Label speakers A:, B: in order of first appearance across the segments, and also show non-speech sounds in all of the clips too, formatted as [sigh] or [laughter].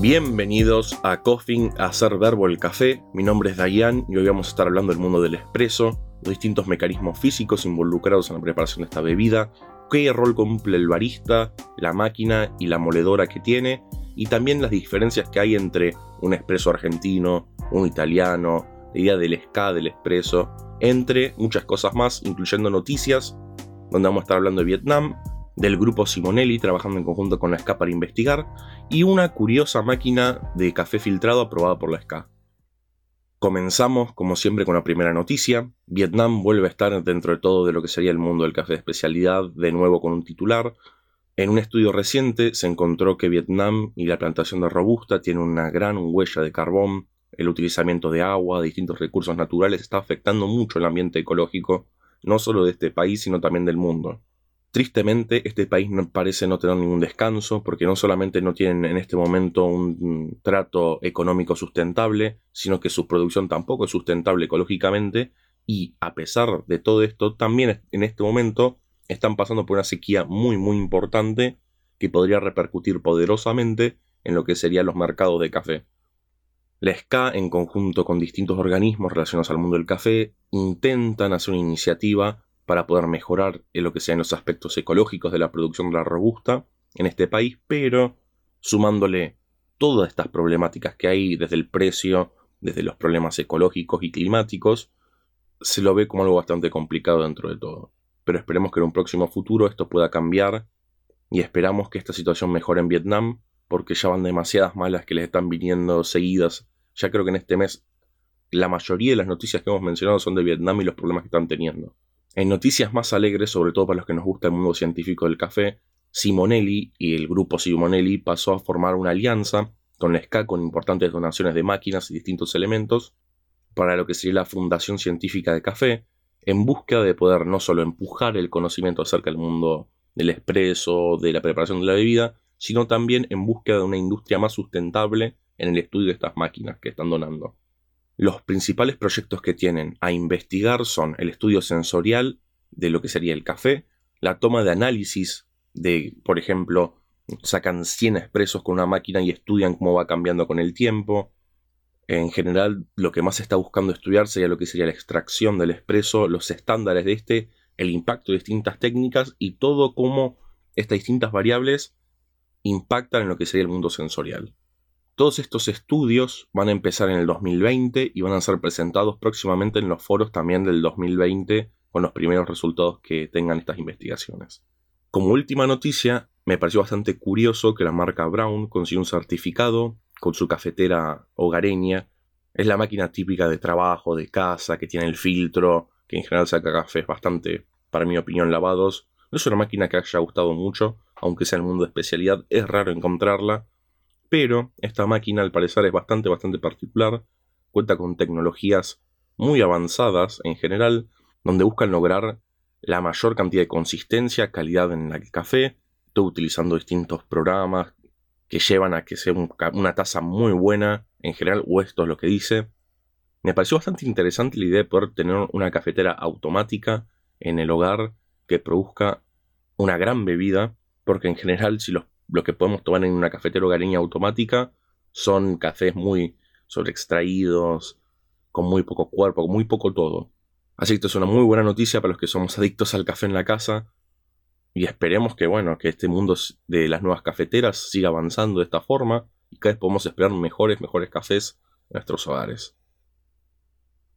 A: Bienvenidos a Coffin a hacer verbo el café. Mi nombre es Dayan y hoy vamos a estar hablando del mundo del espresso, los distintos mecanismos físicos involucrados en la preparación de esta bebida, qué rol cumple el barista, la máquina y la moledora que tiene, y también las diferencias que hay entre un espresso argentino, un italiano, la idea del ska del espresso, entre muchas cosas más, incluyendo noticias, donde vamos a estar hablando de Vietnam, del grupo Simonelli trabajando en conjunto con la SCA para investigar, y una curiosa máquina de café filtrado aprobada por la SCA. Comenzamos, como siempre, con la primera noticia. Vietnam vuelve a estar dentro de todo de lo que sería el mundo del café de especialidad, de nuevo con un titular. En un estudio reciente se encontró que Vietnam y la plantación de Robusta tienen una gran huella de carbón, el utilizamiento de agua, distintos recursos naturales está afectando mucho el ambiente ecológico, no solo de este país, sino también del mundo. Tristemente, este país no parece no tener ningún descanso, porque no solamente no tienen en este momento un trato económico sustentable, sino que su producción tampoco es sustentable ecológicamente, y a pesar de todo esto, también en este momento están pasando por una sequía muy muy importante que podría repercutir poderosamente en lo que serían los mercados de café. La SCA, en conjunto con distintos organismos relacionados al mundo del café, intentan hacer una iniciativa para poder mejorar en lo que sean los aspectos ecológicos de la producción de la robusta en este país, pero sumándole todas estas problemáticas que hay desde el precio, desde los problemas ecológicos y climáticos, se lo ve como algo bastante complicado dentro de todo. Pero esperemos que en un próximo futuro esto pueda cambiar y esperamos que esta situación mejore en Vietnam porque ya van demasiadas malas que les están viniendo seguidas. Ya creo que en este mes la mayoría de las noticias que hemos mencionado son de Vietnam y los problemas que están teniendo. En noticias más alegres, sobre todo para los que nos gusta el mundo científico del café, Simonelli y el grupo Simonelli pasó a formar una alianza con la SCA con importantes donaciones de máquinas y distintos elementos para lo que sería la Fundación Científica de Café, en búsqueda de poder no solo empujar el conocimiento acerca del mundo del expreso, de la preparación de la bebida, sino también en búsqueda de una industria más sustentable en el estudio de estas máquinas que están donando. Los principales proyectos que tienen a investigar son el estudio sensorial de lo que sería el café, la toma de análisis de, por ejemplo, sacan 100 expresos con una máquina y estudian cómo va cambiando con el tiempo. En general, lo que más se está buscando estudiar sería lo que sería la extracción del expreso, los estándares de este, el impacto de distintas técnicas y todo cómo estas distintas variables impactan en lo que sería el mundo sensorial. Todos estos estudios van a empezar en el 2020 y van a ser presentados próximamente en los foros también del 2020 con los primeros resultados que tengan estas investigaciones. Como última noticia, me pareció bastante curioso que la marca Brown consiguió un certificado con su cafetera hogareña. Es la máquina típica de trabajo, de casa, que tiene el filtro, que en general saca cafés bastante, para mi opinión, lavados. No es una máquina que haya gustado mucho, aunque sea el mundo de especialidad, es raro encontrarla, pero esta máquina al parecer es bastante, bastante particular, cuenta con tecnologías muy avanzadas en general, donde buscan lograr la mayor cantidad de consistencia, calidad en el café, todo utilizando distintos programas que llevan a que sea una taza muy buena, en general, o esto es lo que dice. Me pareció bastante interesante la idea de poder tener una cafetera automática en el hogar que produzca una gran bebida, porque en general si los lo que podemos tomar en una cafetera hogareña automática son cafés muy sobreextraídos, con muy poco cuerpo, con muy poco todo. Así que esto es una muy buena noticia para los que somos adictos al café en la casa. Y esperemos que, bueno, que este mundo de las nuevas cafeteras siga avanzando de esta forma y cada vez podamos esperar mejores, mejores cafés en nuestros hogares.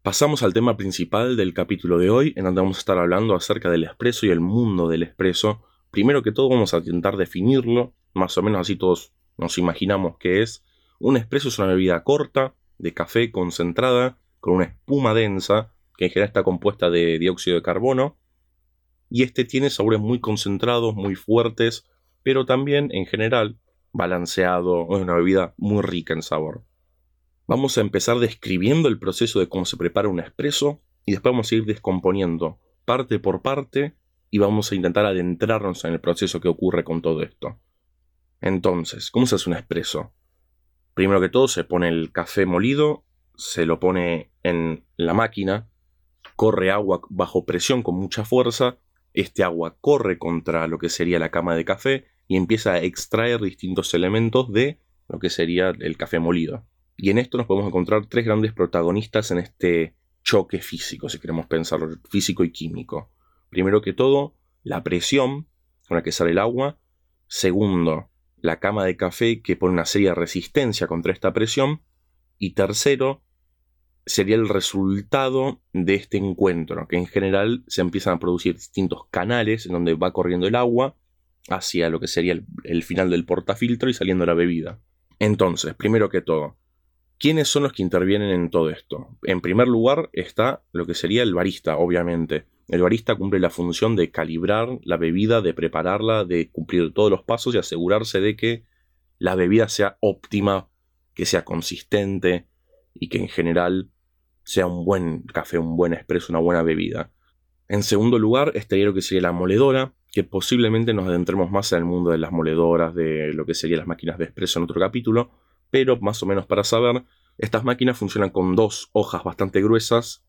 A: Pasamos al tema principal del capítulo de hoy, en donde vamos a estar hablando acerca del expreso y el mundo del expreso. Primero que todo vamos a intentar definirlo más o menos así todos nos imaginamos que es. Un espresso es una bebida corta, de café concentrada, con una espuma densa, que en general está compuesta de dióxido de carbono. Y este tiene sabores muy concentrados, muy fuertes, pero también en general balanceado, es una bebida muy rica en sabor. Vamos a empezar describiendo el proceso de cómo se prepara un espresso y después vamos a ir descomponiendo parte por parte y vamos a intentar adentrarnos en el proceso que ocurre con todo esto. Entonces, ¿cómo se hace un espresso? Primero que todo se pone el café molido, se lo pone en la máquina, corre agua bajo presión con mucha fuerza, este agua corre contra lo que sería la cama de café y empieza a extraer distintos elementos de lo que sería el café molido. Y en esto nos podemos encontrar tres grandes protagonistas en este choque físico, si queremos pensarlo, físico y químico. Primero que todo, la presión con la que sale el agua. Segundo, la cama de café que pone una seria resistencia contra esta presión. Y tercero, sería el resultado de este encuentro, que en general se empiezan a producir distintos canales en donde va corriendo el agua hacia lo que sería el, final del portafiltro y saliendo la bebida. Entonces, primero que todo, ¿quiénes son los que intervienen en todo esto? En primer lugar está lo que sería el barista, obviamente. El barista cumple la función de calibrar la bebida, de prepararla, de cumplir todos los pasos y asegurarse de que la bebida sea óptima, que sea consistente y que en general sea un buen café, un buen espresso, una buena bebida. En segundo lugar estaría lo que sería la moledora, que posiblemente nos adentremos más en el mundo de las moledoras, de lo que serían las máquinas de espresso en otro capítulo, pero más o menos para saber, estas máquinas funcionan con dos hojas bastante gruesas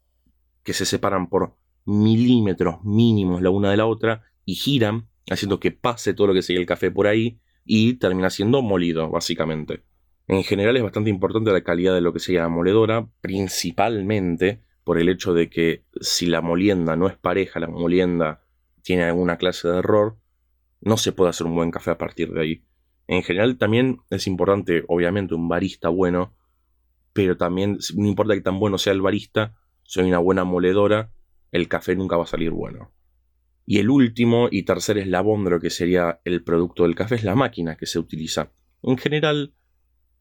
A: que se separan por milímetros mínimos la una de la otra y giran, haciendo que pase todo lo que sería el café por ahí y termina siendo molido, básicamente. En general es bastante importante la calidad de lo que sería la moledora, principalmente por el hecho de que si la molienda no es pareja, la molienda tiene alguna clase de error, no se puede hacer un buen café a partir de ahí. En general también es importante, obviamente, un barista bueno, pero también no importa que tan bueno sea el barista, hay una buena moledora, el café nunca va a salir bueno. Y el último y tercer eslabón de lo que sería el producto del café es la máquina que se utiliza. En general,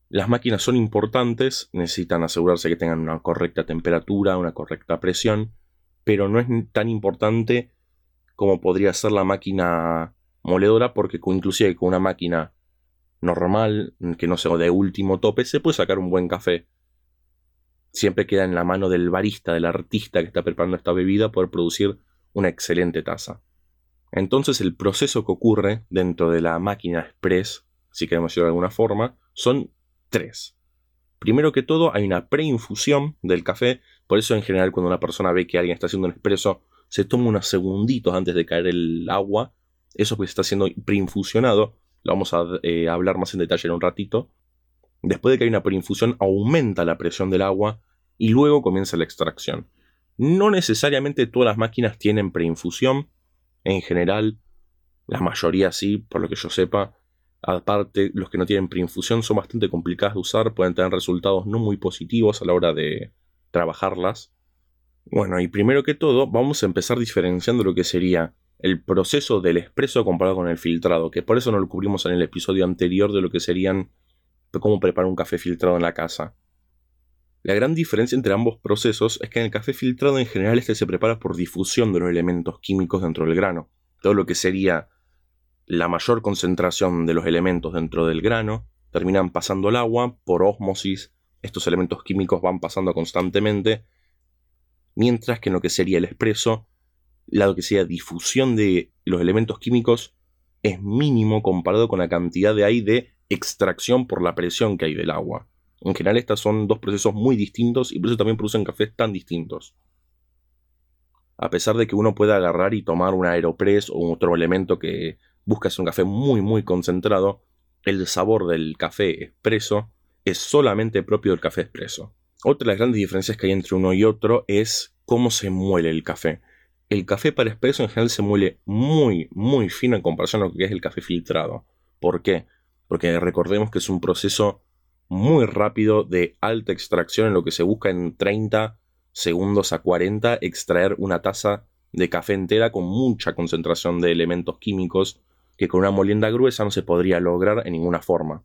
A: las máquinas son importantes, necesitan asegurarse que tengan una correcta temperatura, una correcta presión, pero no es tan importante como podría ser la máquina moledora, porque inclusive con una máquina normal, que no sea de último tope, se puede sacar un buen café. Siempre queda en la mano del barista, del artista que está preparando esta bebida, poder producir una excelente taza. Entonces el proceso que ocurre dentro de la máquina express, si queremos decirlo de alguna forma, son tres. Primero que todo, hay una preinfusión del café, por eso en general cuando una persona ve que alguien está haciendo un expreso, se toma unos segunditos antes de caer el agua, eso porque está siendo preinfusionado, lo vamos a eh, hablar más en detalle en un ratito. Después de que hay una preinfusión, aumenta la presión del agua y luego comienza la extracción. No necesariamente todas las máquinas tienen preinfusión, en general, la mayoría sí, por lo que yo sepa, Aparte, los que no tienen preinfusión son bastante complicadas de usar, pueden tener resultados no muy positivos a la hora de trabajarlas. Bueno, y primero que todo, vamos a empezar diferenciando lo que sería el proceso del expreso comparado con el filtrado, que por eso no lo cubrimos en el episodio anterior de lo que serían cómo preparar un café filtrado en la casa. La gran diferencia entre ambos procesos es que en el café filtrado en general este se prepara por difusión de los elementos químicos dentro del grano. Todo lo que sería la mayor concentración de los elementos dentro del grano terminan pasando al agua por ósmosis, estos elementos químicos van pasando constantemente, mientras que en lo que sería el expreso, la que sea difusión de los elementos químicos es mínimo comparado con la cantidad de de extracción por la presión que hay del agua. En general estos son dos procesos muy distintos y por eso también producen cafés tan distintos. A pesar de que uno pueda agarrar y tomar un aeropress o otro elemento que buscas un café muy muy concentrado, el sabor del café expreso es solamente propio del café expreso. Otra de las grandes diferencias que hay entre uno y otro es cómo se muele el café. El café para expreso en general se muele muy muy fino en comparación a lo que es el café filtrado. ¿Por qué? Porque recordemos que es un proceso muy rápido de alta extracción en lo que se busca en 30 segundos a 40 extraer una taza de café entera con mucha concentración de elementos químicos que con una molienda gruesa no se podría lograr en ninguna forma.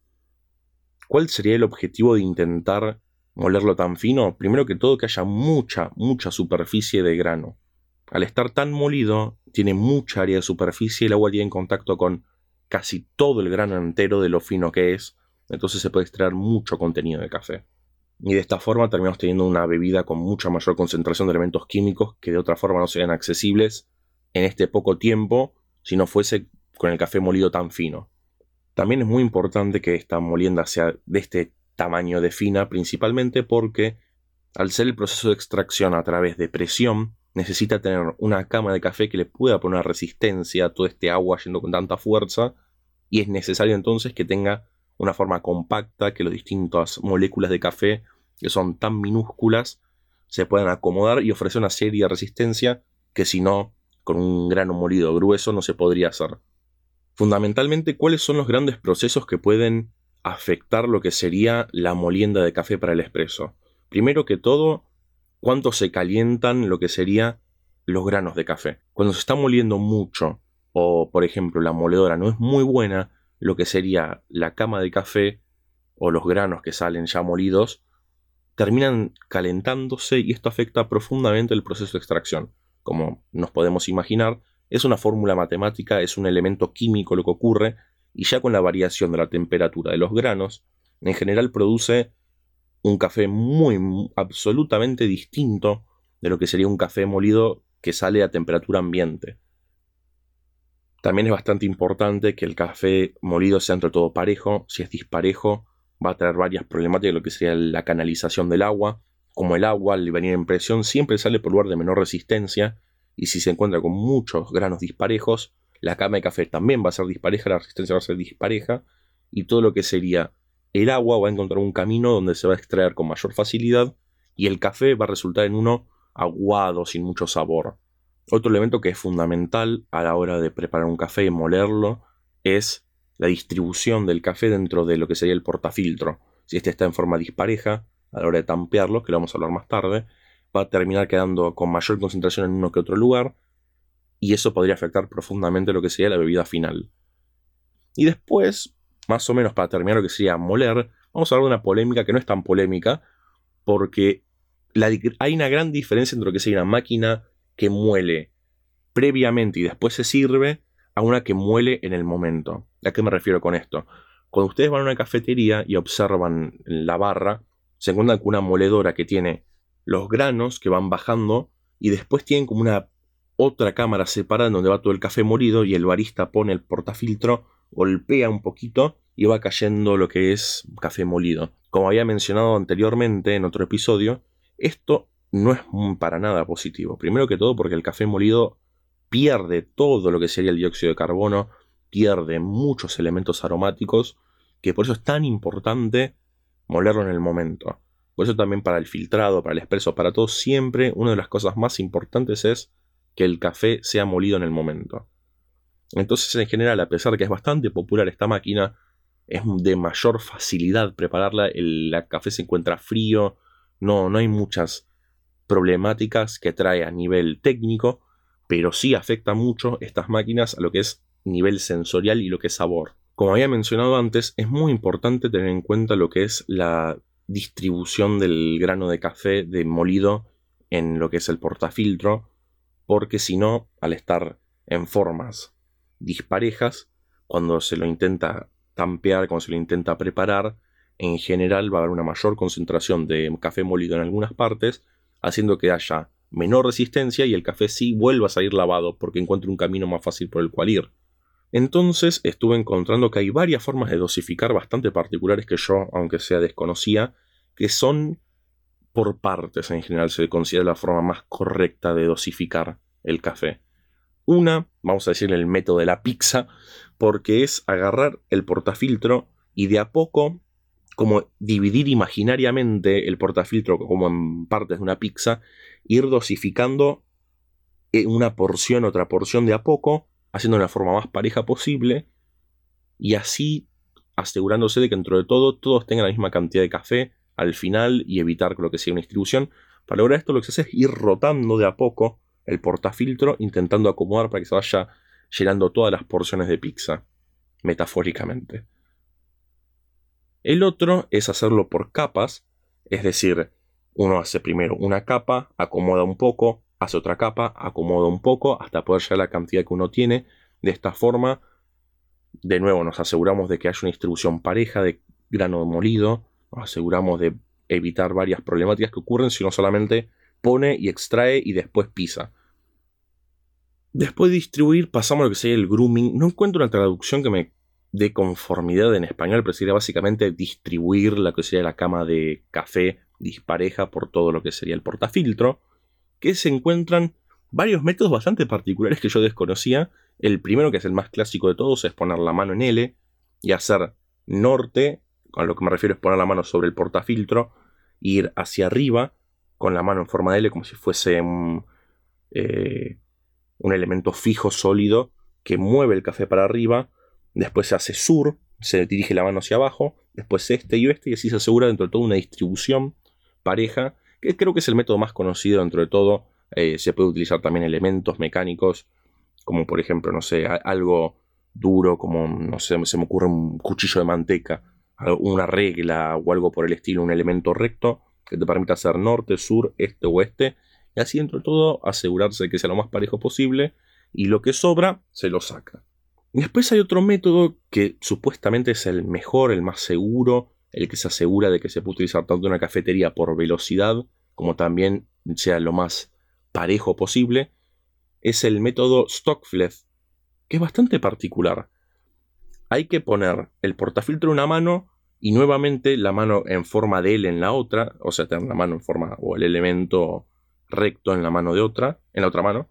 A: ¿Cuál sería el objetivo de intentar molerlo tan fino? Primero que todo que haya mucha, mucha superficie de grano. Al estar tan molido, tiene mucha área de superficie el agua tiene en contacto con casi todo el grano entero de lo fino que es, entonces se puede extraer mucho contenido de café. Y de esta forma terminamos teniendo una bebida con mucha mayor concentración de elementos químicos que de otra forma no serían accesibles en este poco tiempo si no fuese con el café molido tan fino. También es muy importante que esta molienda sea de este tamaño de fina, principalmente porque al ser el proceso de extracción a través de presión, necesita tener una cama de café que le pueda poner resistencia a todo este agua yendo con tanta fuerza, y es necesario entonces que tenga una forma compacta que las distintas moléculas de café, que son tan minúsculas, se puedan acomodar y ofrecer una serie de resistencia que si no, con un grano molido grueso no se podría hacer. Fundamentalmente, ¿cuáles son los grandes procesos que pueden afectar lo que sería la molienda de café para el espresso? Primero que todo, cuánto se calientan lo que sería los granos de café. Cuando se está moliendo mucho, o por ejemplo la moledora no es muy buena, lo que sería la cama de café o los granos que salen ya molidos, terminan calentándose y esto afecta profundamente el proceso de extracción. Como nos podemos imaginar, es una fórmula matemática, es un elemento químico lo que ocurre, y ya con la variación de la temperatura de los granos, en general produce un café muy absolutamente distinto de lo que sería un café molido que sale a temperatura ambiente. También es bastante importante que el café molido sea entre todo parejo. Si es disparejo, va a traer varias problemáticas, lo que sería la canalización del agua. Como el agua al venir en presión siempre sale por lugar de menor resistencia, y si se encuentra con muchos granos disparejos, la cama de café también va a ser dispareja, la resistencia va a ser dispareja, y todo lo que sería el agua va a encontrar un camino donde se va a extraer con mayor facilidad, y el café va a resultar en uno aguado, sin mucho sabor. Otro elemento que es fundamental a la hora de preparar un café y molerlo es la distribución del café dentro de lo que sería el portafiltro. Si este está en forma dispareja, a la hora de tampearlo, que lo vamos a hablar más tarde, va a terminar quedando con mayor concentración en uno que otro lugar, y eso podría afectar profundamente lo que sería la bebida final. Y después, más o menos para terminar lo que sería moler, vamos a hablar de una polémica que no es tan polémica, porque hay una gran diferencia entre lo que sería una máquina que muele previamente y después se sirve a una que muele en el momento. ¿A qué me refiero con esto? Cuando ustedes van a una cafetería y observan la barra, se encuentran con una moledora que tiene los granos que van bajando y después tienen como una otra cámara separada donde va todo el café molido y el barista pone el portafiltro, golpea un poquito y va cayendo lo que es café molido. Como había mencionado anteriormente en otro episodio, esto no es para nada positivo. Primero que todo porque el café molido pierde todo lo que sería el dióxido de carbono, pierde muchos elementos aromáticos, que por eso es tan importante molerlo en el momento. Por eso también para el filtrado, para el expreso, para todo, siempre una de las cosas más importantes es que el café sea molido en el momento. Entonces, en general, a pesar de que es bastante popular esta máquina, es de mayor facilidad prepararla, el café se encuentra frío, no, no hay muchas problemáticas que trae a nivel técnico, pero sí afecta mucho estas máquinas a lo que es nivel sensorial y lo que es sabor. Como había mencionado antes, es muy importante tener en cuenta lo que es la distribución del grano de café de molido en lo que es el portafiltro, porque si no, al estar en formas disparejas, cuando se lo intenta tampear, cuando se lo intenta preparar, en general va a haber una mayor concentración de café molido en algunas partes haciendo que haya menor resistencia y el café sí vuelva a salir lavado porque encuentre un camino más fácil por el cual ir. Entonces estuve encontrando que hay varias formas de dosificar bastante particulares que yo, aunque sea desconocía, que son por partes en general se considera la forma más correcta de dosificar el café. Una, vamos a decir el método de la pizza, porque es agarrar el portafiltro y de a poco como dividir imaginariamente el portafiltro como en partes de una pizza, ir dosificando una porción, otra porción de a poco, haciendo de la forma más pareja posible, y así asegurándose de que dentro de todo todos tengan la misma cantidad de café al final y evitar lo que sea una distribución. Para lograr esto lo que se hace es ir rotando de a poco el portafiltro, intentando acomodar para que se vaya llenando todas las porciones de pizza, metafóricamente. El otro es hacerlo por capas, es decir, uno hace primero una capa, acomoda un poco, hace otra capa, acomoda un poco, hasta poder llegar a la cantidad que uno tiene. De esta forma, de nuevo, nos aseguramos de que haya una distribución pareja de grano molido, nos aseguramos de evitar varias problemáticas que ocurren si uno solamente pone y extrae y después pisa. Después de distribuir, pasamos a lo que sería el grooming. No encuentro una traducción que me de conformidad en español, pero sería básicamente distribuir la que sería la cama de café dispareja por todo lo que sería el portafiltro, que se encuentran varios métodos bastante particulares que yo desconocía. El primero, que es el más clásico de todos, es poner la mano en L y hacer norte, a lo que me refiero es poner la mano sobre el portafiltro, ir hacia arriba con la mano en forma de L como si fuese un, eh, un elemento fijo, sólido, que mueve el café para arriba, después se hace sur, se dirige la mano hacia abajo, después este y este, y así se asegura dentro de todo una distribución pareja, que creo que es el método más conocido dentro de todo. Eh, se puede utilizar también elementos mecánicos, como por ejemplo, no sé, algo duro, como, no sé, se me ocurre un cuchillo de manteca, una regla o algo por el estilo, un elemento recto que te permita hacer norte, sur, este, oeste, y así dentro de todo asegurarse de que sea lo más parejo posible, y lo que sobra se lo saca. Después hay otro método que supuestamente es el mejor, el más seguro, el que se asegura de que se puede utilizar tanto una cafetería por velocidad como también sea lo más parejo posible, es el método Stockfleth, que es bastante particular. Hay que poner el portafiltro en una mano y nuevamente la mano en forma de L en la otra, o sea, tener la mano en forma o el elemento recto en la mano de otra, en la otra mano,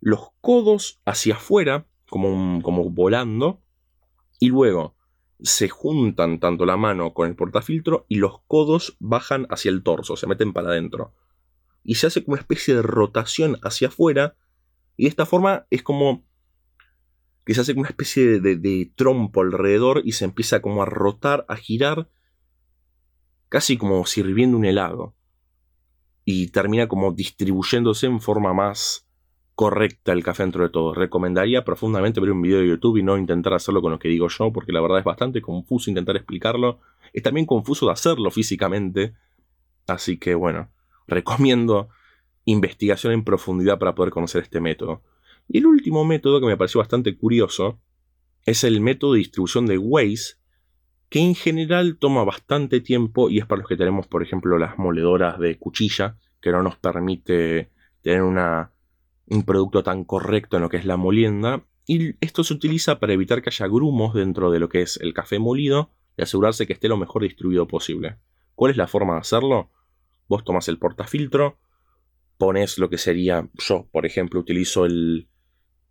A: los codos hacia afuera, como, como volando, y luego se juntan tanto la mano con el portafiltro y los codos bajan hacia el torso, se meten para adentro. Y se hace como una especie de rotación hacia afuera. Y de esta forma es como que se hace como una especie de, de, trompo alrededor y se empieza como a rotar, a girar, casi como sirviendo un helado. Y termina como distribuyéndose en forma más correcta el café dentro de todo. Recomendaría profundamente ver un video de YouTube y no intentar hacerlo con lo que digo yo, porque la verdad es bastante confuso intentar explicarlo. Es también confuso de hacerlo físicamente. Así que bueno, recomiendo investigación en profundidad para poder conocer este método. Y el último método que me pareció bastante curioso es el método de distribución de Waze, que en general toma bastante tiempo y es para los que tenemos, por ejemplo, las moledoras de cuchilla, que no nos permite tener una un producto tan correcto en lo que es la molienda. Y esto se utiliza para evitar que haya grumos dentro de lo que es el café molido y asegurarse que esté lo mejor distribuido posible. ¿Cuál es la forma de hacerlo? Vos tomas el portafiltro, pones lo que sería, yo por ejemplo utilizo el...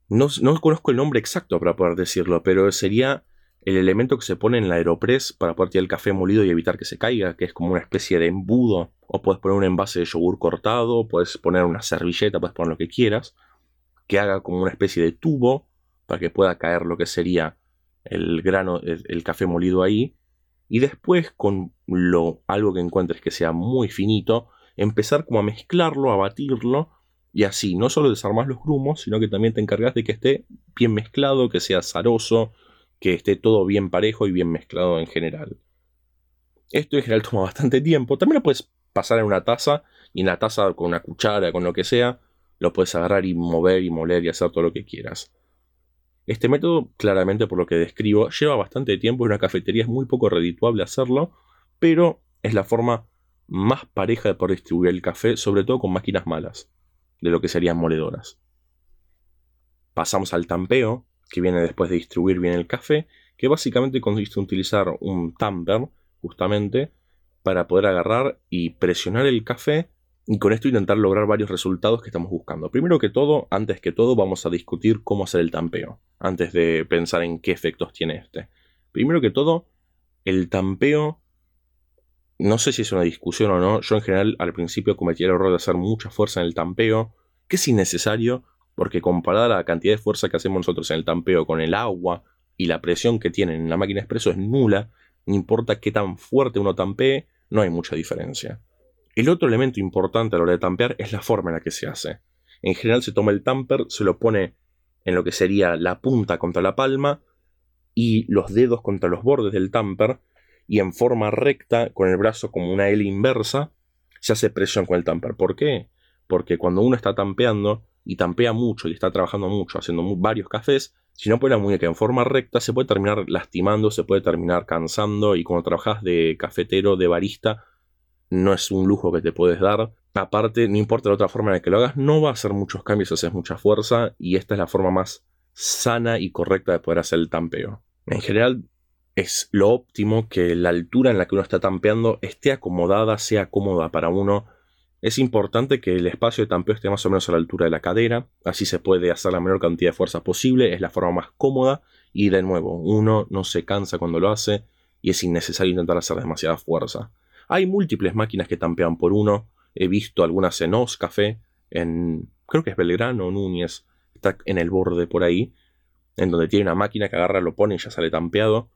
A: No, no conozco el nombre exacto para poder decirlo, pero sería el elemento que se pone en la aeropress para poder tirar el café molido y evitar que se caiga, que es como una especie de embudo. O puedes poner un envase de yogur cortado, puedes poner una servilleta, puedes poner lo que quieras, que haga como una especie de tubo para que pueda caer lo que sería el grano, el, café molido ahí. Y después con lo, algo que encuentres que sea muy finito, empezar como a mezclarlo, a batirlo. Y así, no solo desarmar los grumos, sino que también te encargas de que esté bien mezclado, que sea zaroso, que esté todo bien parejo y bien mezclado en general. Esto en general toma bastante tiempo. También lo puedes pasar en una taza y en la taza con una cuchara, con lo que sea, lo puedes agarrar y mover y moler y hacer todo lo que quieras. Este método, claramente por lo que describo, lleva bastante tiempo y una cafetería es muy poco redituable hacerlo, pero es la forma más pareja de poder distribuir el café, sobre todo con máquinas malas, de lo que serían moledoras. Pasamos al tampeo, que viene después de distribuir bien el café, que básicamente consiste en utilizar un tamper, justamente, para poder agarrar y presionar el café y con esto intentar lograr varios resultados que estamos buscando. Primero que todo, antes que todo, vamos a discutir cómo hacer el tampeo, antes de pensar en qué efectos tiene este. Primero que todo, el tampeo, no sé si es una discusión o no, yo en general al principio cometí el error de hacer mucha fuerza en el tampeo, que es innecesario, porque comparada la cantidad de fuerza que hacemos nosotros en el tampeo con el agua y la presión que tienen en la máquina expreso es nula, no importa qué tan fuerte uno tampee, no hay mucha diferencia. El otro elemento importante a la hora de tampear es la forma en la que se hace. En general se toma el tamper, se lo pone en lo que sería la punta contra la palma y los dedos contra los bordes del tamper y en forma recta, con el brazo como una L inversa, se hace presión con el tamper. ¿Por qué? Porque cuando uno está tampeando, y tampea mucho y está trabajando mucho, haciendo varios cafés, si no pone la muñeca en forma recta, se puede terminar lastimando, se puede terminar cansando y cuando trabajas de cafetero, de barista, no es un lujo que te puedes dar. Aparte, no importa la otra forma en la que lo hagas, no va a hacer muchos cambios, haces mucha fuerza y esta es la forma más sana y correcta de poder hacer el tampeo. En general, es lo óptimo que la altura en la que uno está tampeando esté acomodada, sea cómoda para uno Es importante que el espacio de tampeo esté más o menos a la altura de la cadera, así se puede hacer la menor cantidad de fuerza posible, es la forma más cómoda y de nuevo, uno no se cansa cuando lo hace y es innecesario intentar hacer demasiada fuerza. Hay múltiples máquinas que tampean por uno, he visto algunas en Os Café, en creo que es Belgrano, Núñez, está en el borde por ahí, en donde tiene una máquina que agarra, lo pone y ya sale tampeado.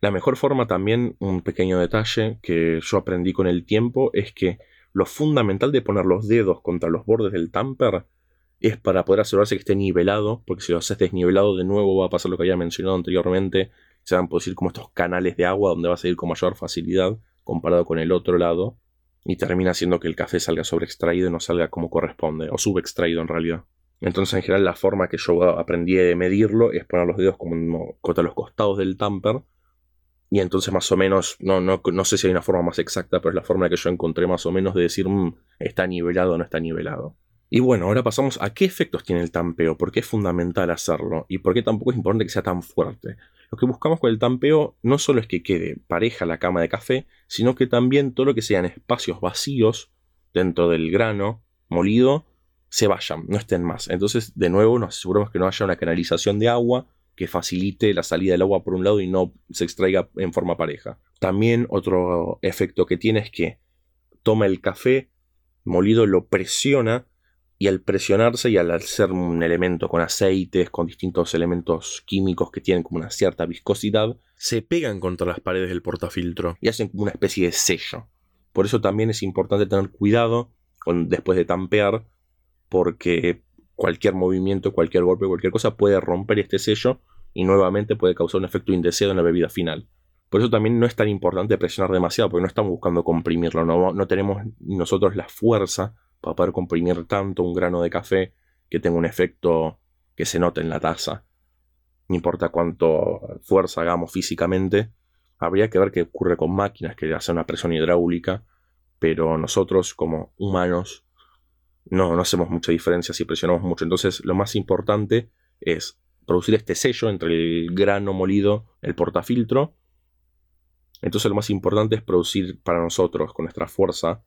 A: La mejor forma también, un pequeño detalle que yo aprendí con el tiempo, es que lo fundamental de poner los dedos contra los bordes del tamper es para poder asegurarse que esté nivelado, porque si lo haces desnivelado de nuevo va a pasar lo que había mencionado anteriormente, se van a producir como estos canales de agua donde va a salir con mayor facilidad comparado con el otro lado, y termina haciendo que el café salga sobreextraído y no salga como corresponde, o subextraído en realidad. Entonces, en general, la forma que yo aprendí de medirlo es poner los dedos como contra los costados del tamper y entonces más o menos, no, no, no, sé si hay una forma más exacta, pero es la forma que yo encontré más o menos de decir, mm, está nivelado o no está nivelado. Y bueno, ahora pasamos a qué efectos tiene el tampeo, por qué es fundamental hacerlo y por qué tampoco es importante que sea tan fuerte. Lo que buscamos con el tampeo no solo es que quede pareja la cama de café, sino que también todo lo que sean espacios vacíos dentro del grano molido se vayan, no estén más. Entonces, de nuevo, nos aseguramos que no haya una canalización de agua que facilite la salida del agua por un lado y no se extraiga en forma pareja. También otro efecto que tiene es que toma el café molido, lo presiona y al presionarse y al ser un elemento con aceites, con distintos elementos químicos que tienen como una cierta viscosidad, se pegan contra las paredes del portafiltro y hacen como una especie de sello. Por eso también es importante tener cuidado con, después de tampear, porque cualquier movimiento, cualquier golpe, cualquier cosa puede romper este sello y nuevamente puede causar un efecto indeseado en la bebida final. Por eso también no es tan importante presionar demasiado, porque no estamos buscando comprimirlo, no, tenemos nosotros la fuerza para poder comprimir tanto un grano de café que tenga un efecto que se note en la taza. No importa cuánto fuerza hagamos físicamente, habría que ver qué ocurre con máquinas que hacen una presión hidráulica, pero nosotros como humanos no, no hacemos mucha diferencia si presionamos mucho. Entonces lo más importante es producir este sello entre el grano molido, el portafiltro. Entonces lo más importante es producir para nosotros, con nuestra fuerza,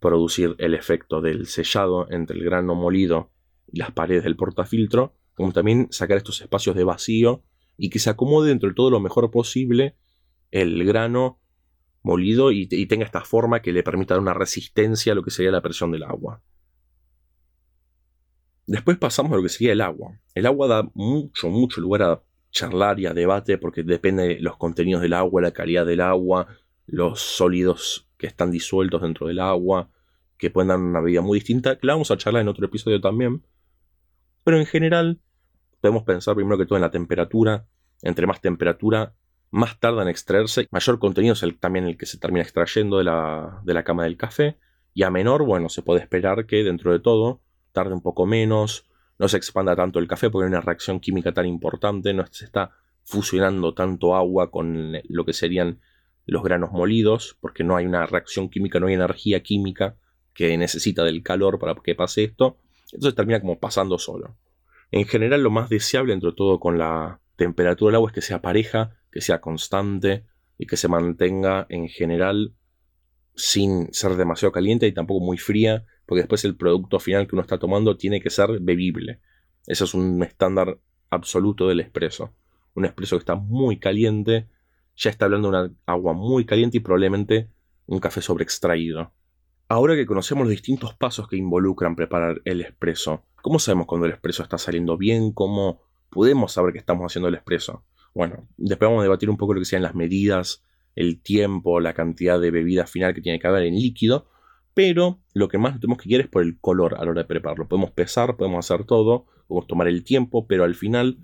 A: producir el efecto del sellado entre el grano molido y las paredes del portafiltro, como también sacar estos espacios de vacío y que se acomode dentro de todo lo mejor posible el grano molido y, y tenga esta forma que le permita dar una resistencia a lo que sería la presión del agua. Después pasamos a lo que sería el agua. El agua da mucho, mucho lugar a charlar y a debate porque depende de los contenidos del agua, la calidad del agua, los sólidos que están disueltos dentro del agua, que pueden dar una bebida muy distinta, que la vamos a charlar en otro episodio también. Pero en general, podemos pensar primero que todo en la temperatura. Entre más temperatura, más tarda en extraerse. Mayor contenido es el, también el que se termina extrayendo de la, de la cama del café. Y a menor, bueno, se puede esperar que dentro de todo tarde un poco menos, no se expanda tanto el café porque hay una reacción química tan importante, no se está fusionando tanto agua con lo que serían los granos molidos, porque no hay una reacción química, no hay energía química que necesita del calor para que pase esto, entonces termina como pasando solo. En general lo más deseable entre todo con la temperatura del agua es que sea pareja, que sea constante y que se mantenga en general sin ser demasiado caliente y tampoco muy fría, porque después el producto final que uno está tomando tiene que ser bebible. Eso es un estándar absoluto del espresso. Un espresso que está muy caliente, ya está hablando de una agua muy caliente y probablemente un café sobreextraído. Ahora que conocemos los distintos pasos que involucran preparar el espresso, ¿cómo sabemos cuando el espresso está saliendo bien? ¿Cómo podemos saber que estamos haciendo el espresso? Bueno, después vamos a debatir un poco lo que sean las medidas, el tiempo, la cantidad de bebida final que tiene que haber en líquido, pero lo que más tenemos que querer es por el color a la hora de prepararlo. Podemos pesar, podemos hacer todo, podemos tomar el tiempo, pero al final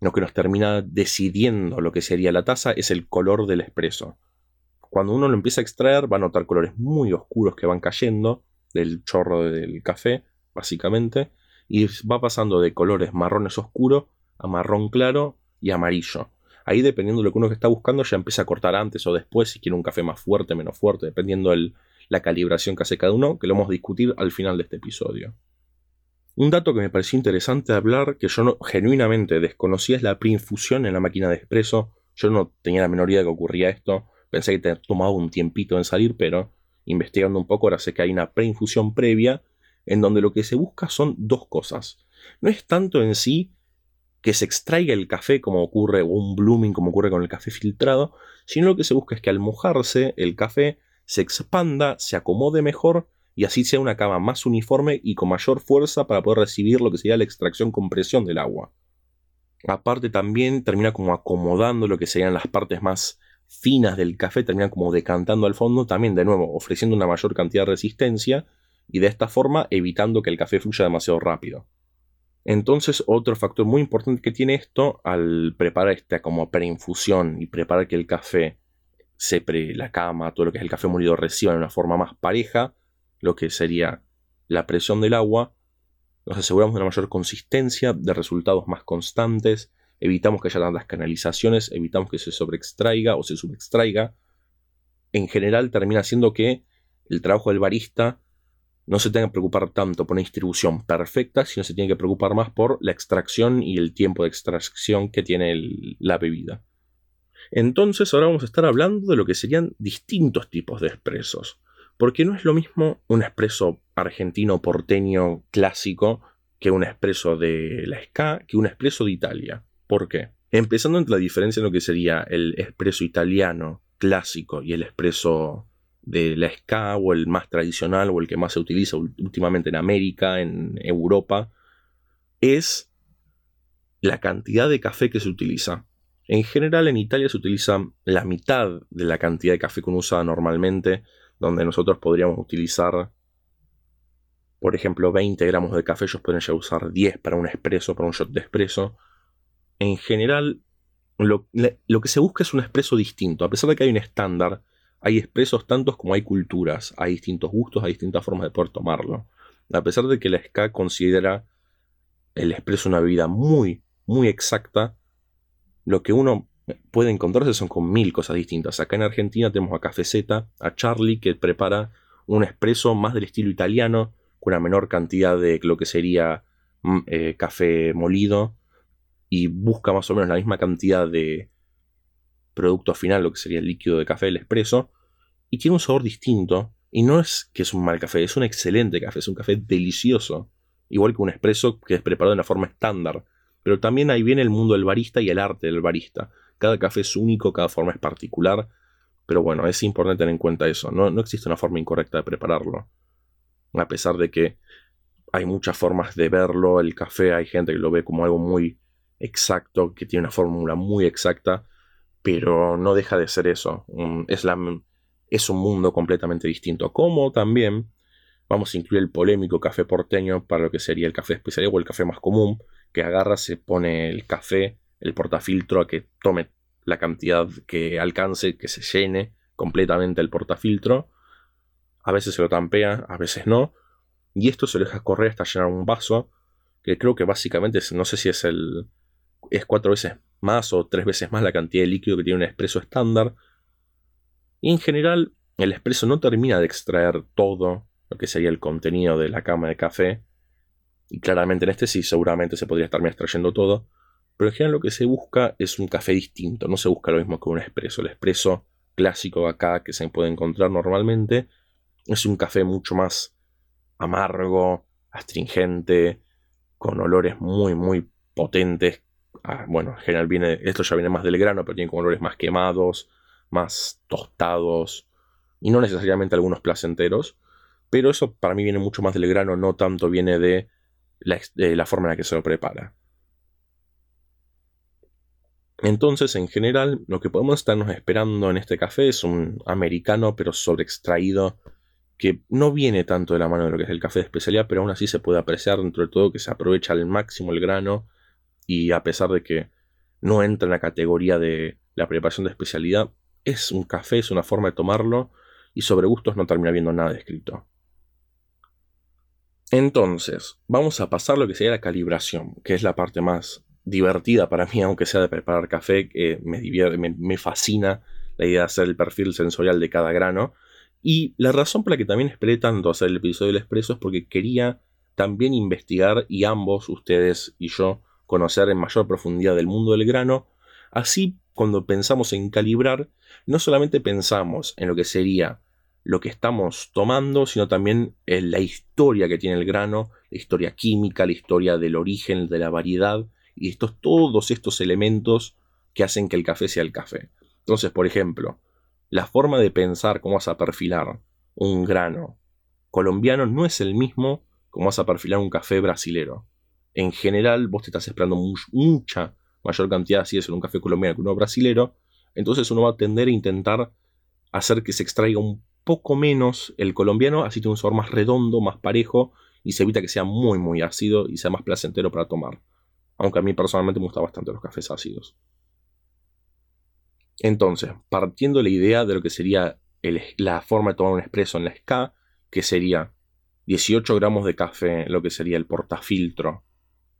A: lo que nos termina decidiendo lo que sería la taza es el color del espresso. Cuando uno lo empieza a extraer va a notar colores muy oscuros que van cayendo del chorro del café, básicamente, y va pasando de colores marrones oscuros a marrón claro y amarillo. Ahí dependiendo de lo que uno está buscando ya empieza a cortar antes o después si quiere un café más fuerte, menos fuerte, dependiendo del, la calibración que hace cada uno, que lo vamos a discutir al final de este episodio. Un dato que me pareció interesante hablar, que yo no, genuinamente desconocía, es la preinfusión en la máquina de expreso. Yo no tenía la menor idea de que ocurría esto. Pensé que te tomaba un tiempito en salir, pero investigando un poco, ahora sé que hay una preinfusión previa, en donde lo que se busca son dos cosas. No es tanto en sí que se extraiga el café como ocurre, o un blooming como ocurre con el café filtrado, sino lo que se busca es que al mojarse el café se expanda, se acomode mejor y así sea una cama más uniforme y con mayor fuerza para poder recibir lo que sería la extracción compresión del agua. Aparte también termina como acomodando lo que serían las partes más finas del café, termina como decantando al fondo, también de nuevo ofreciendo una mayor cantidad de resistencia y de esta forma evitando que el café fluya demasiado rápido. Entonces, otro factor muy importante que tiene esto al preparar esta como preinfusión y preparar que el café se pre, la cama, todo lo que es el café molido reciba de una forma más pareja, lo que sería la presión del agua, nos aseguramos de una mayor consistencia, de resultados más constantes, evitamos que haya tantas canalizaciones, evitamos que se sobreextraiga o se subextraiga. En general termina siendo que el trabajo del barista no se tenga que preocupar tanto por una distribución perfecta, sino se tiene que preocupar más por la extracción y el tiempo de extracción que tiene la bebida. Entonces ahora vamos a estar hablando de lo que serían distintos tipos de expresos. Porque no es lo mismo un expreso argentino porteño clásico que un expreso de la SCA que un expreso de Italia. ¿Por qué? Empezando entre la diferencia en lo que sería el expreso italiano clásico y el expreso de la SCA o el más tradicional o el que más se utiliza últimamente en América, en Europa, es la cantidad de café que se utiliza. En general en Italia se utiliza la mitad de la cantidad de café que uno usa normalmente, donde nosotros podríamos utilizar, por ejemplo, 20 gramos de café, ellos pueden ya usar 10 para un espresso, para un shot de espresso. En general, lo, lo que se busca es un espresso distinto, a pesar de que hay un estándar hay expresos tantos como hay culturas, hay distintos gustos, hay distintas formas de poder tomarlo. A pesar de que la SCA considera el expreso una bebida muy, muy exacta, lo que uno puede encontrarse son con mil cosas distintas. Acá en Argentina tenemos a Cafeceta, a Charlie, que prepara un expreso más del estilo italiano, con una menor cantidad de lo que sería mm, eh, café molido, y busca más o menos la misma cantidad de, producto final, lo que sería el líquido de café, el espresso, y tiene un sabor distinto. Y no es que es un mal café, es un excelente café, es un café delicioso. Igual que un espresso que es preparado de una forma estándar. Pero también ahí viene el mundo del barista y el arte del barista. Cada café es único, cada forma es particular. Pero bueno, es importante tener en cuenta eso. No, no existe una forma incorrecta de prepararlo. A pesar de que hay muchas formas de verlo, el café hay gente que lo ve como algo muy exacto, que tiene una fórmula muy exacta pero no deja de ser eso. es, es un mundo completamente distinto. Como también vamos a incluir el polémico café porteño para lo que sería el café especial o el café más común, que agarra, se pone el café, el portafiltro a que tome la cantidad que alcance, que se llene completamente el portafiltro. A veces se lo tampea, a veces no. Y esto se lo deja correr hasta llenar un vaso, que creo que básicamente, no sé si es el... es cuatro veces más o tres veces más la cantidad de líquido que tiene un espresso estándar. Y en general, el espresso no termina de extraer todo lo que sería el contenido de la cama de café. Y claramente en este sí, seguramente se podría estar extrayendo todo. Pero en general lo que se busca es un café distinto, no se busca lo mismo que un espresso. El espresso clásico acá que se puede encontrar normalmente es un café mucho más amargo, astringente, con olores muy, muy potentes Ah, bueno, en general viene, esto ya viene más del grano, pero tiene colores más quemados, más tostados, y no necesariamente algunos placenteros, pero eso para mí viene mucho más del grano, no tanto viene de la, forma en la que se lo prepara. Entonces, en general, lo que podemos estarnos esperando en este café es un americano, pero sobreextraído, que no viene tanto de la mano de lo que es el café de especialidad, pero aún así se puede apreciar dentro de todo que se aprovecha al máximo el grano y a pesar de que no entra en la categoría de la preparación de especialidad, es un café, es una forma de tomarlo y sobre gustos no termina viendo nada escrito. Entonces, vamos a pasar lo que sería la calibración, que es la parte más divertida para mí, [laughs] aunque sea de preparar café, que me, me, fascina la idea de hacer el perfil sensorial de cada grano. Y la razón por la que también esperé tanto hacer el episodio del expreso es porque quería también investigar y ambos, ustedes y yo, conocer en mayor profundidad del mundo del grano. Así, cuando pensamos en calibrar, no solamente pensamos en lo que sería lo que estamos tomando, sino también eh, la historia que tiene el grano, la historia química, la historia del origen, de la variedad, y estos, todos estos elementos que hacen que el café sea el café. Entonces, por ejemplo, la forma de pensar cómo vas a perfilar un grano colombiano no es el mismo como vas a perfilar un café brasilero. En general, vos te estás esperando mucha mayor cantidad si es en un café colombiano que uno brasilero, entonces uno va a tender a intentar hacer que se extraiga un poco menos el colombiano, así tiene un sabor más redondo, más parejo, y se evita que sea muy muy ácido y sea más placentero para tomar. Aunque a mí personalmente me gustan bastante los cafés ácidos. Entonces, partiendo de la idea de lo que sería la forma de tomar un espresso en la SK, que sería 18 gramos de café, lo que sería el portafiltro,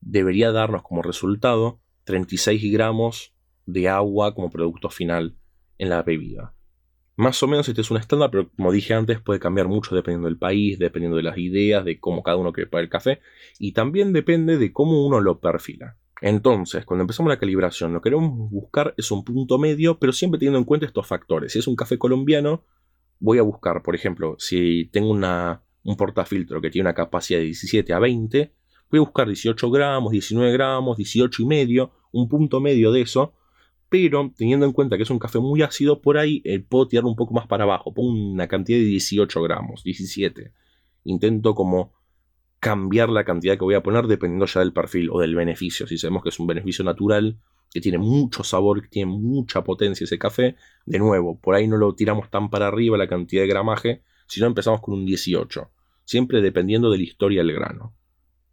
A: debería darnos como resultado 36 gramos de agua como producto final en la bebida. Más o menos este es un estándar, pero como dije antes, puede cambiar mucho dependiendo del país, dependiendo de las ideas, de cómo cada uno quiere para el café, y también depende de cómo uno lo perfila. Entonces, cuando empezamos la calibración, lo que queremos buscar es un punto medio, pero siempre teniendo en cuenta estos factores. Si es un café colombiano, voy a buscar, por ejemplo, si tengo una, un portafiltro que tiene una capacidad de 17 a 20, voy a buscar 18 gramos, 19 gramos, 18 y medio, un punto medio de eso, pero teniendo en cuenta que es un café muy ácido, por ahí eh, puedo tirarlo un poco más para abajo, pongo una cantidad de 18 gramos, 17. Intento como cambiar la cantidad que voy a poner dependiendo ya del perfil o del beneficio. Si sabemos que es un beneficio natural, que tiene mucho sabor, que tiene mucha potencia ese café, de nuevo, por ahí no lo tiramos tan para arriba la cantidad de gramaje, sino empezamos con un 18. Siempre dependiendo de la historia del grano.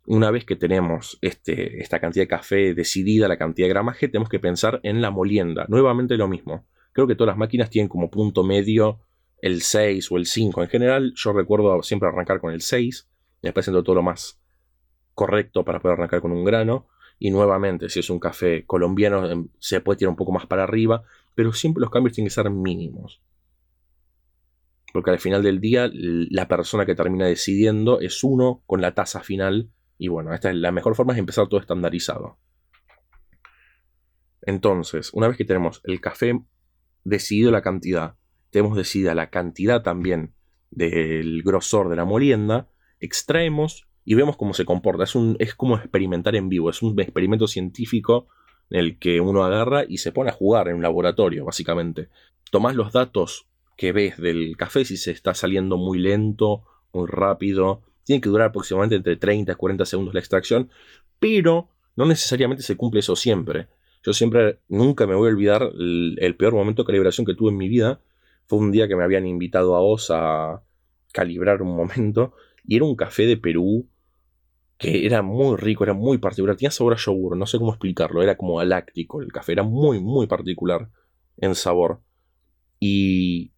A: Una vez que tenemos este, esta cantidad de café decidida, la cantidad de gramaje, tenemos que pensar en la molienda. Nuevamente lo mismo. Creo que todas las máquinas tienen como punto medio el 6 o el 5. En general, yo recuerdo siempre arrancar con el 6 después haciendo todo lo más correcto para poder arrancar con un grano. Y nuevamente, si es un café colombiano, em, se puede tirar un poco más para arriba, pero siempre los cambios tienen que ser mínimos. Porque al final del día, la persona que termina decidiendo es uno con la tasa final. Y bueno, esta es la mejor forma es empezar todo estandarizado. Entonces, una vez que tenemos el café decidido la cantidad, tenemos decidida la cantidad también del grosor de la molienda, extraemos y vemos cómo se comporta. Es, un, es como experimentar en vivo, es un experimento científico en el que uno agarra y se pone a jugar en un laboratorio, básicamente. Tomás los datos que ves del café, si se está saliendo muy lento, muy rápido. Tiene que durar aproximadamente entre 30 y 40 segundos la extracción, pero no necesariamente se cumple eso siempre. Yo siempre, nunca me voy a olvidar el, peor momento de calibración que tuve en mi vida. Fue un día que me habían invitado a vos a calibrar un momento y era un café de Perú que era muy rico, era muy particular. Tenía sabor a yogur, no sé cómo explicarlo. Era como aláctico el café, era muy, muy particular en sabor. Y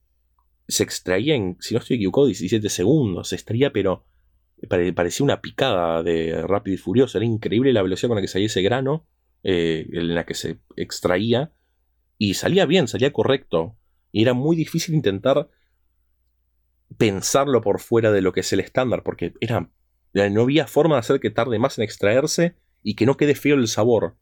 A: se extraía en, si no estoy equivocado, 17 segundos. Se extraía, pero parecía una picada de rápido y furioso. Era increíble la velocidad con la que salía ese grano, eh, en la que se extraía. Y salía bien, salía correcto. Y era muy difícil intentar pensarlo por fuera de lo que es el estándar, porque era, no había forma de hacer que tarde más en extraerse y que no quede feo el sabor.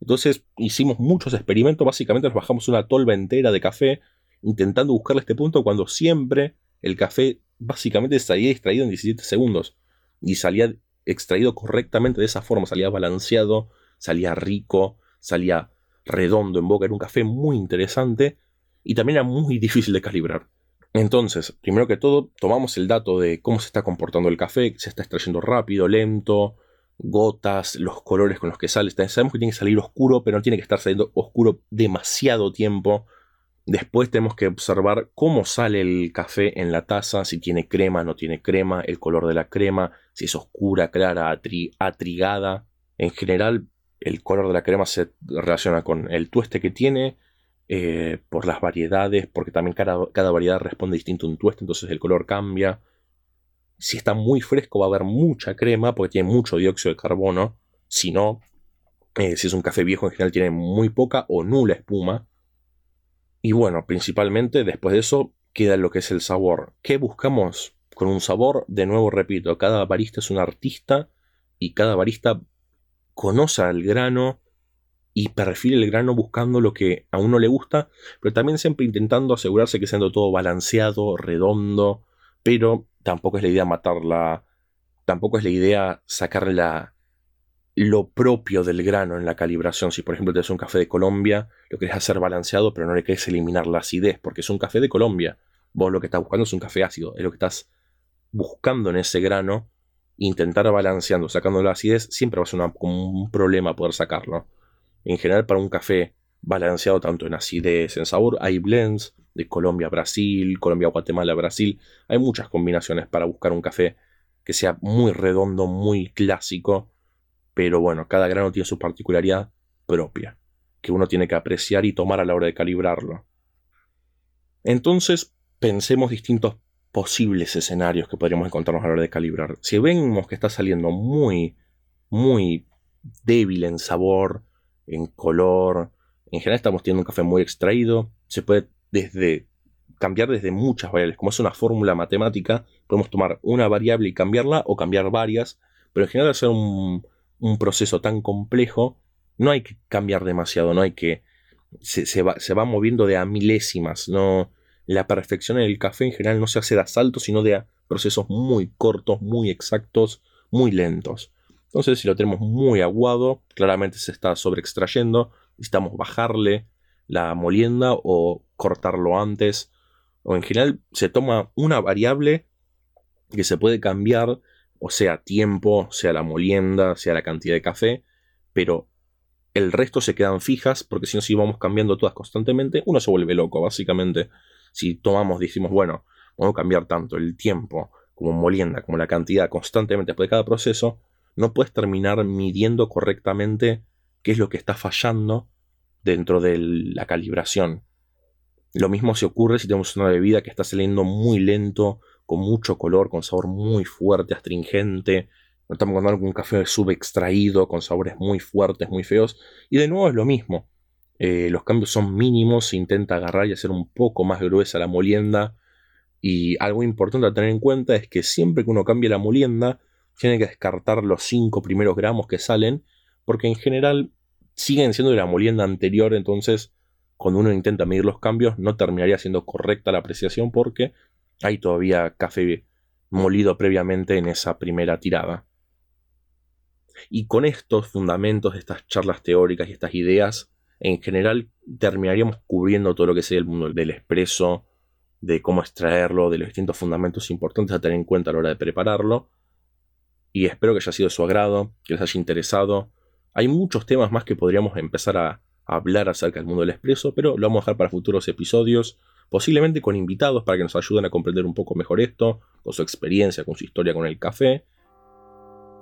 A: Entonces hicimos muchos experimentos, básicamente nos bajamos una tolva entera de café intentando buscarle este punto cuando siempre el café básicamente salía extraído en 17 segundos y salía extraído correctamente de esa forma, salía balanceado, salía rico, salía redondo en boca, era un café muy interesante y también era muy difícil de calibrar. Entonces, primero que todo, tomamos el dato de cómo se está comportando el café, se está extrayendo rápido, lento, gotas, los colores con los que sale. Sabemos que tiene que salir oscuro, pero no tiene que estar saliendo oscuro demasiado tiempo. Después tenemos que observar cómo sale el café en la taza, si tiene crema, no tiene crema, el color de la crema, si es oscura, clara, atrigada. En general, el color de la crema se relaciona con el tueste que tiene, eh, por las variedades, porque también cada, variedad responde distinto a un tueste, entonces el color cambia. Si está muy fresco va a haber mucha crema porque tiene mucho dióxido de carbono. Si no, eh, si es un café viejo en general tiene muy poca o nula espuma. Y bueno, principalmente después de eso queda lo que es el sabor. ¿Qué buscamos con un sabor? De nuevo repito, cada barista es un artista y cada barista conoce al grano y perfil el grano buscando lo que a uno le gusta, pero también siempre intentando asegurarse que sea todo balanceado, redondo, pero tampoco es la idea matarla, tampoco es la idea sacar lo propio del grano en la calibración. Si por ejemplo te un café de Colombia, lo querés hacer balanceado, pero no le querés eliminar la acidez, porque es un café de Colombia. Vos lo que estás buscando es un café ácido, es lo que estás buscando en ese grano. Intentar balanceando, sacando la acidez, siempre va a ser como un problema poder sacarlo. En general, para un café balanceado tanto en acidez, en sabor, hay blends de Colombia, Brasil, Colombia, Guatemala, Brasil. Hay muchas combinaciones para buscar un café que sea muy redondo, muy clásico, pero bueno, cada grano tiene su particularidad propia, que uno tiene que apreciar y tomar a la hora de calibrarlo. Entonces, pensemos distintos posibles escenarios que podríamos encontrarnos a la hora de calibrar. Si vemos que está saliendo muy, muy débil en sabor, en color. En general estamos teniendo un café muy extraído. Se puede desde cambiar desde muchas variables. Como es una fórmula matemática, podemos tomar una variable y cambiarla o cambiar varias. Pero en general al ser un, proceso tan complejo, no hay que cambiar demasiado, no hay que... Se, va, se va moviendo de a milésimas. No, la perfección en el café en general no se hace de asalto, sino de procesos muy cortos, muy exactos, muy lentos. Entonces, si lo tenemos muy aguado, claramente se está sobreextrayendo. Necesitamos bajarle la molienda o cortarlo antes. O en general se toma una variable que se puede cambiar, o sea, tiempo, sea la molienda, sea la cantidad de café, pero el resto se quedan fijas, porque si no, si vamos cambiando todas constantemente, uno se vuelve loco, básicamente. Si tomamos, decimos, bueno, vamos a cambiar tanto el tiempo como molienda, como la cantidad constantemente después de cada proceso, no puedes terminar midiendo correctamente qué es lo que está fallando dentro de la calibración. Lo mismo se ocurre si tenemos una bebida que está saliendo muy lento, con mucho color, con sabor muy fuerte, astringente. No estamos contando con un café subextraído, con sabores muy fuertes, muy feos. Y de nuevo es lo mismo. Eh, los cambios son mínimos, se intenta agarrar y hacer un poco más gruesa la molienda. Y algo importante a tener en cuenta es que siempre que uno cambie la molienda, tiene que descartar los 5 primeros gramos que salen, porque en general siguen siendo de la molienda anterior, entonces cuando uno intenta medir los cambios no terminaría siendo correcta la apreciación porque hay todavía café molido previamente en esa primera tirada. Y con estos fundamentos, estas charlas teóricas y estas ideas, en general terminaríamos cubriendo todo lo que sea el mundo del expreso, de cómo extraerlo, de los distintos fundamentos importantes a tener en cuenta a la hora de prepararlo y espero que haya sido de su agrado, que les haya interesado. Hay muchos temas más que podríamos empezar a, hablar acerca del mundo del expreso, pero lo vamos a dejar para futuros episodios, posiblemente con invitados para que nos ayuden a comprender un poco mejor esto, con su experiencia, con su historia con el café.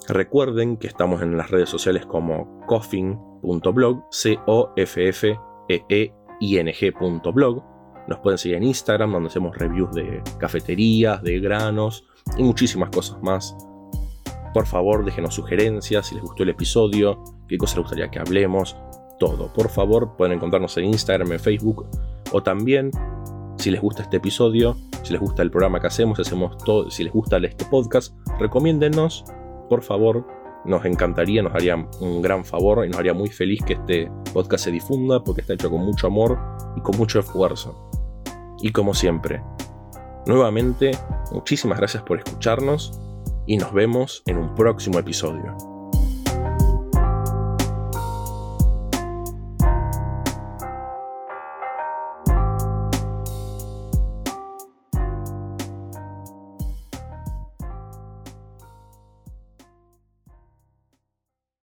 A: Recuerden que estamos en las redes sociales como coffin.blog, c o f f e e i n g.blog. Nos pueden seguir en Instagram donde hacemos reviews de cafeterías, de granos y muchísimas cosas más por favor, déjenos sugerencias si les gustó el episodio, qué cosa les gustaría que hablemos, todo. Por favor, pueden encontrarnos en Instagram, en Facebook o también, si les gusta este episodio, si les gusta el programa que hacemos, hacemos todo, si les gusta este podcast, recomiéndennos, por favor. Nos encantaría, nos haría un gran favor y nos haría muy feliz que este podcast se difunda porque está hecho con mucho amor y con mucho esfuerzo. Y como siempre, nuevamente, muchísimas gracias por escucharnos y nos vemos en un próximo episodio.